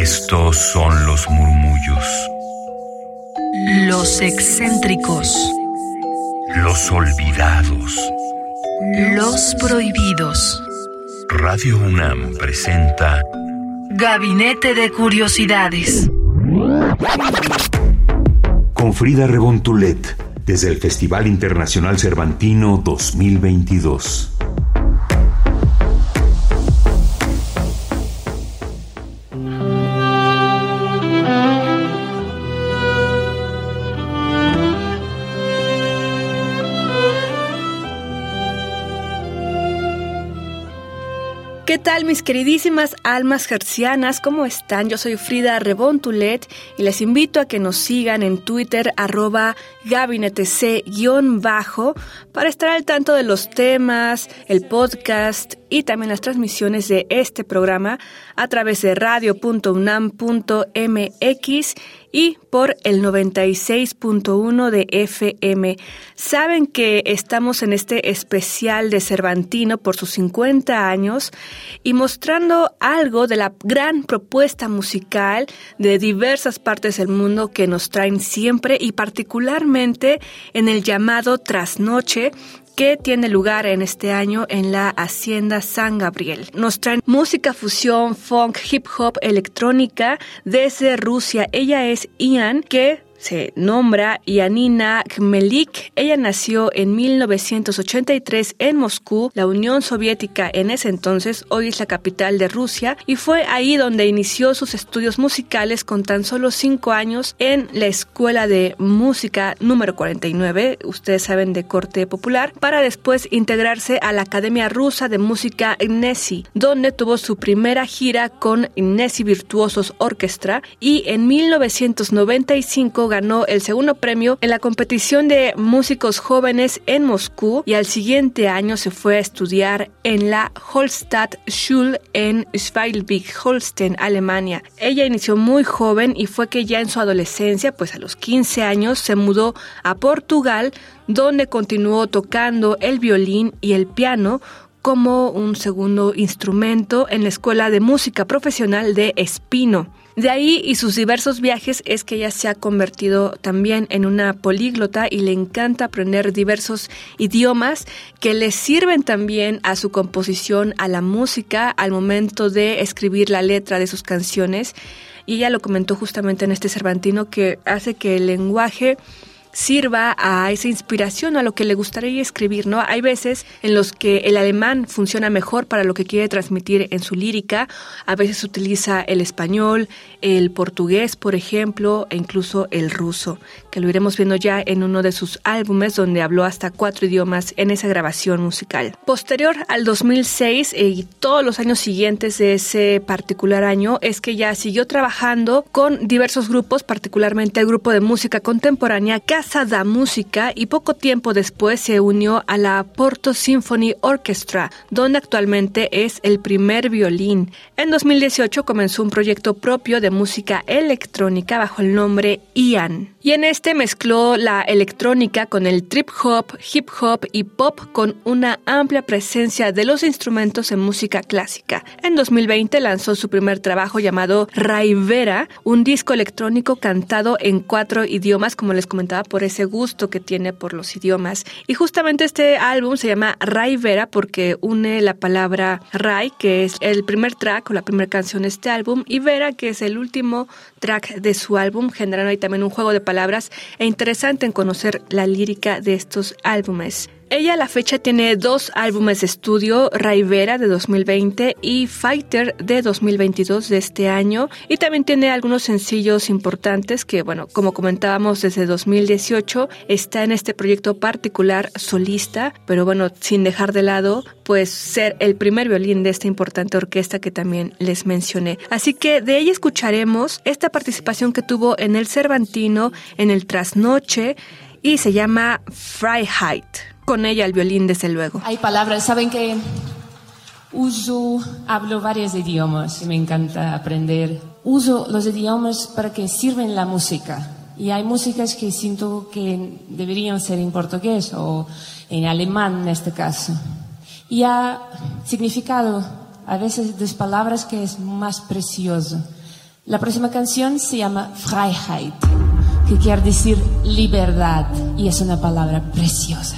Estos son los murmullos. Los excéntricos. Los olvidados. Los prohibidos. Radio UNAM presenta Gabinete de Curiosidades. Con Frida Rebontulet, desde el Festival Internacional Cervantino 2022. Mis queridísimas almas gercianas? ¿Cómo están? Yo soy Frida Rebontulet y les invito a que nos sigan en Twitter arroba gabinetec-bajo para estar al tanto de los temas, el podcast y también las transmisiones de este programa a través de radio.unam.mx y por el 96.1 de FM. Saben que estamos en este especial de Cervantino por sus 50 años y mostrando algo de la gran propuesta musical de diversas partes del mundo que nos traen siempre y particularmente en el llamado Trasnoche que tiene lugar en este año en la Hacienda San Gabriel. Nos traen música fusión, funk, hip hop, electrónica desde Rusia. Ella es Ian, que se nombra Yanina Khmelik. Ella nació en 1983 en Moscú, la Unión Soviética en ese entonces, hoy es la capital de Rusia, y fue ahí donde inició sus estudios musicales con tan solo cinco años en la Escuela de Música número 49, ustedes saben de corte popular, para después integrarse a la Academia Rusa de Música Gnesi, donde tuvo su primera gira con Gnesi Virtuosos Orchestra y en 1995 ganó el segundo premio en la competición de músicos jóvenes en Moscú y al siguiente año se fue a estudiar en la Holstadt-Schule en Schweilbig-Holstein, Alemania. Ella inició muy joven y fue que ya en su adolescencia, pues a los 15 años, se mudó a Portugal, donde continuó tocando el violín y el piano como un segundo instrumento en la Escuela de Música Profesional de Espino. De ahí y sus diversos viajes es que ella se ha convertido también en una políglota y le encanta aprender diversos idiomas que le sirven también a su composición, a la música, al momento de escribir la letra de sus canciones. Y ella lo comentó justamente en este Cervantino que hace que el lenguaje sirva a esa inspiración, a lo que le gustaría escribir, ¿no? Hay veces en los que el alemán funciona mejor para lo que quiere transmitir en su lírica, a veces utiliza el español, el portugués, por ejemplo, e incluso el ruso, que lo iremos viendo ya en uno de sus álbumes donde habló hasta cuatro idiomas en esa grabación musical. Posterior al 2006 eh, y todos los años siguientes de ese particular año es que ya siguió trabajando con diversos grupos, particularmente el grupo de música contemporánea Casa da Música y poco tiempo después se unió a la Porto Symphony Orchestra, donde actualmente es el primer violín. En 2018 comenzó un proyecto propio de música electrónica bajo el nombre Ian. Y en este mezcló la electrónica con el trip hop, hip hop y pop con una amplia presencia de los instrumentos en música clásica. En 2020 lanzó su primer trabajo llamado Raivera, un disco electrónico cantado en cuatro idiomas, como les comentaba, por ese gusto que tiene por los idiomas. Y justamente este álbum se llama Raivera porque une la palabra Rai, que es el primer track o la primera canción de este álbum, y Vera, que es el último track de su álbum, generando ahí también un juego de palabras e interesante en conocer la lírica de estos álbumes. Ella a la fecha tiene dos álbumes de estudio, Raivera de 2020 y Fighter de 2022 de este año. Y también tiene algunos sencillos importantes que, bueno, como comentábamos desde 2018, está en este proyecto particular solista, pero bueno, sin dejar de lado, pues ser el primer violín de esta importante orquesta que también les mencioné. Así que de ella escucharemos esta participación que tuvo en el Cervantino, en el Trasnoche, y se llama Freiheit con ella el violín, desde luego. Hay palabras, saben que uso, hablo varios idiomas me encanta aprender. Uso los idiomas para que sirven la música. Y hay músicas que siento que deberían ser en portugués o en alemán en este caso. Y ha significado a veces dos palabras que es más precioso. La próxima canción se llama Freiheit, que quiere decir libertad y es una palabra preciosa.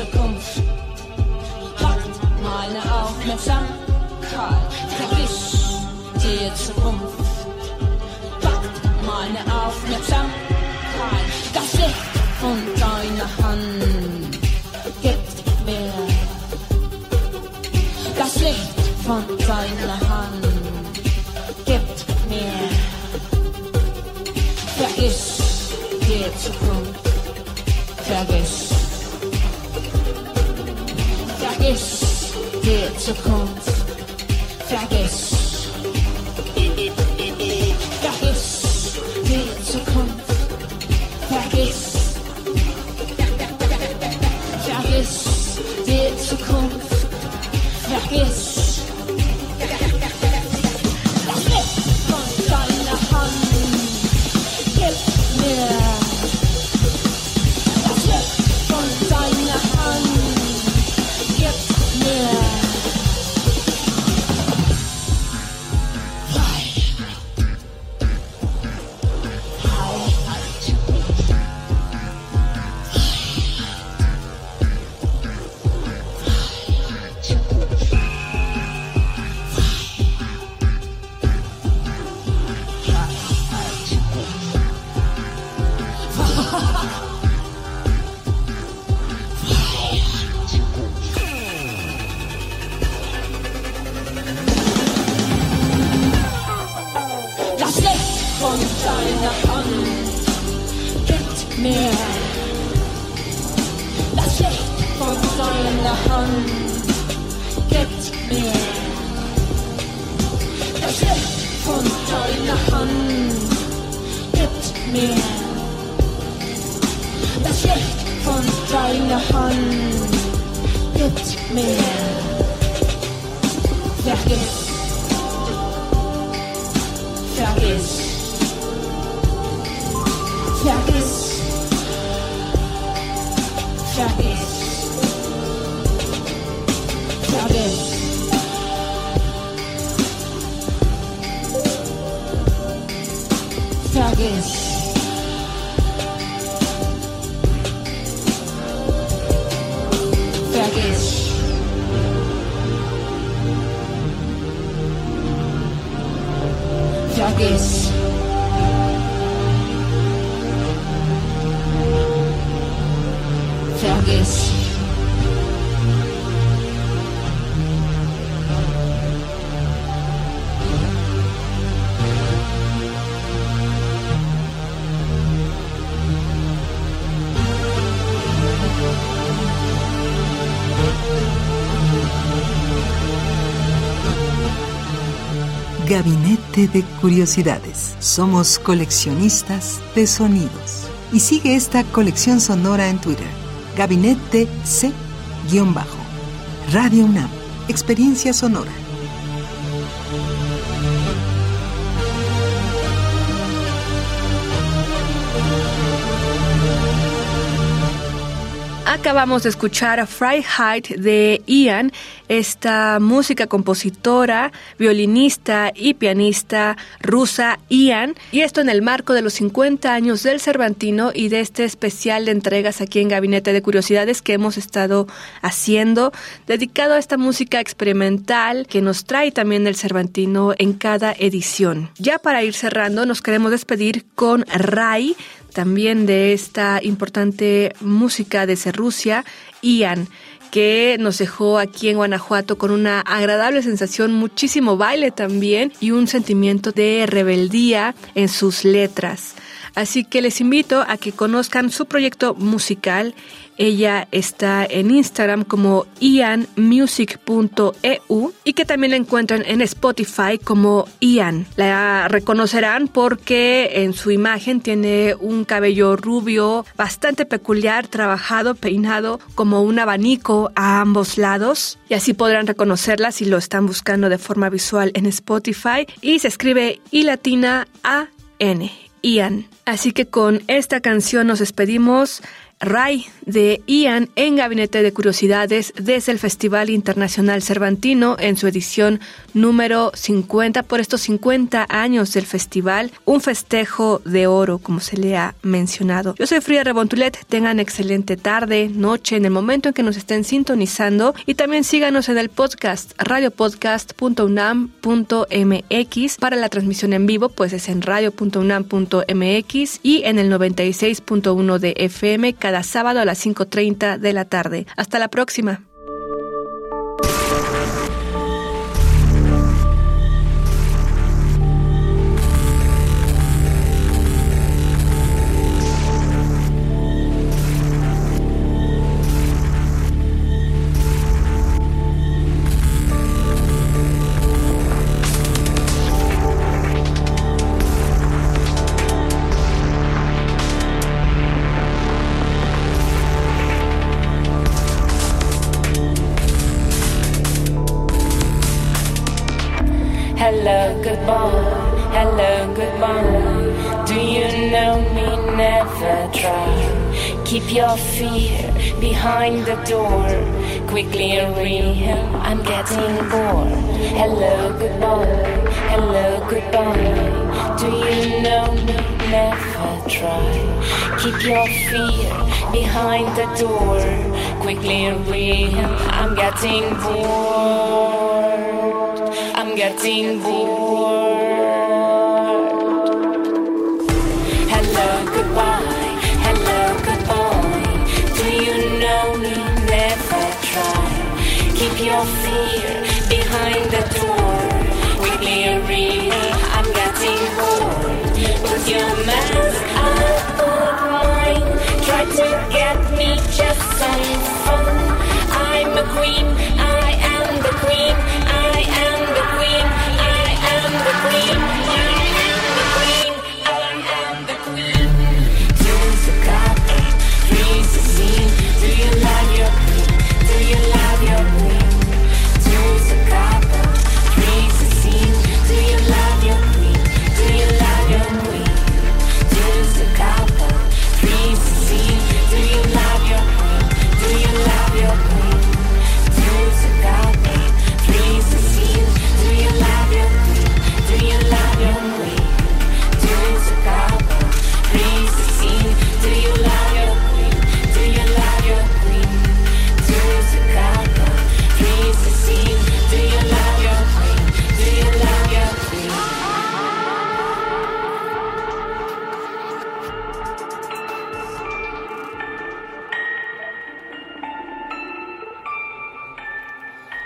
Zukunft hockt meine Aufmerksamkeit. Verwisch dir Zukunft. mehr. Das Licht von deiner Hand gibt mir. Das Licht von deiner Hand gibt mir. Das Licht von seiner Hand gibt mir. this. Gabinete de Curiosidades. Somos coleccionistas de sonidos. Y sigue esta colección sonora en Twitter. Gabinete C-Bajo. Radio UNAM. Experiencia sonora. Acabamos de escuchar a Freiheit de Ian, esta música compositora, violinista y pianista rusa Ian, y esto en el marco de los 50 años del Cervantino y de este especial de entregas aquí en Gabinete de Curiosidades que hemos estado haciendo, dedicado a esta música experimental que nos trae también el Cervantino en cada edición. Ya para ir cerrando, nos queremos despedir con Rai también de esta importante música desde Rusia, Ian, que nos dejó aquí en Guanajuato con una agradable sensación, muchísimo baile también y un sentimiento de rebeldía en sus letras. Así que les invito a que conozcan su proyecto musical ella está en Instagram como ianmusic.eu y que también la encuentran en Spotify como Ian. La reconocerán porque en su imagen tiene un cabello rubio bastante peculiar, trabajado, peinado como un abanico a ambos lados y así podrán reconocerla si lo están buscando de forma visual en Spotify y se escribe I latina A N. Ian. Así que con esta canción nos despedimos. Ray de Ian en Gabinete de Curiosidades desde el Festival Internacional Cervantino en su edición número 50 por estos 50 años del festival, un festejo de oro como se le ha mencionado. Yo soy Frida Rebontulet, tengan excelente tarde, noche en el momento en que nos estén sintonizando. Y también síganos en el podcast radiopodcast.unam.mx para la transmisión en vivo pues es en radio.unam.mx y en el 96.1 de FM cada sábado a las 5.30 de la tarde. Hasta la próxima. Keep your fear behind the door. Quickly and real, I'm getting bored. Hello, goodbye. Hello, goodbye. Do you know me? Never try. Keep your fear behind the door. Quickly and real, I'm getting bored bulletin board. Hello, goodbye, hello, goodbye. Do you know me? Never try. Keep your fear behind the door. We be a I'm getting bored. Put your mask, I'll mine. Try to get me just so far.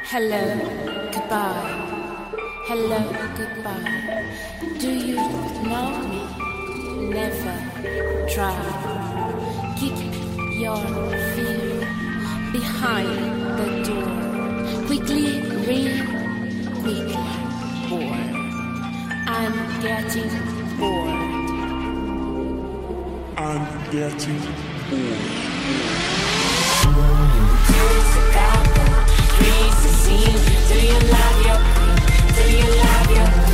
Hello, goodbye. Hello, goodbye. Do you know me? Never try. Keep your fear behind the door. Quickly read, quickly boy. I'm getting bored. I'm getting bored dreams. Do you love your queen? Do you love your queen?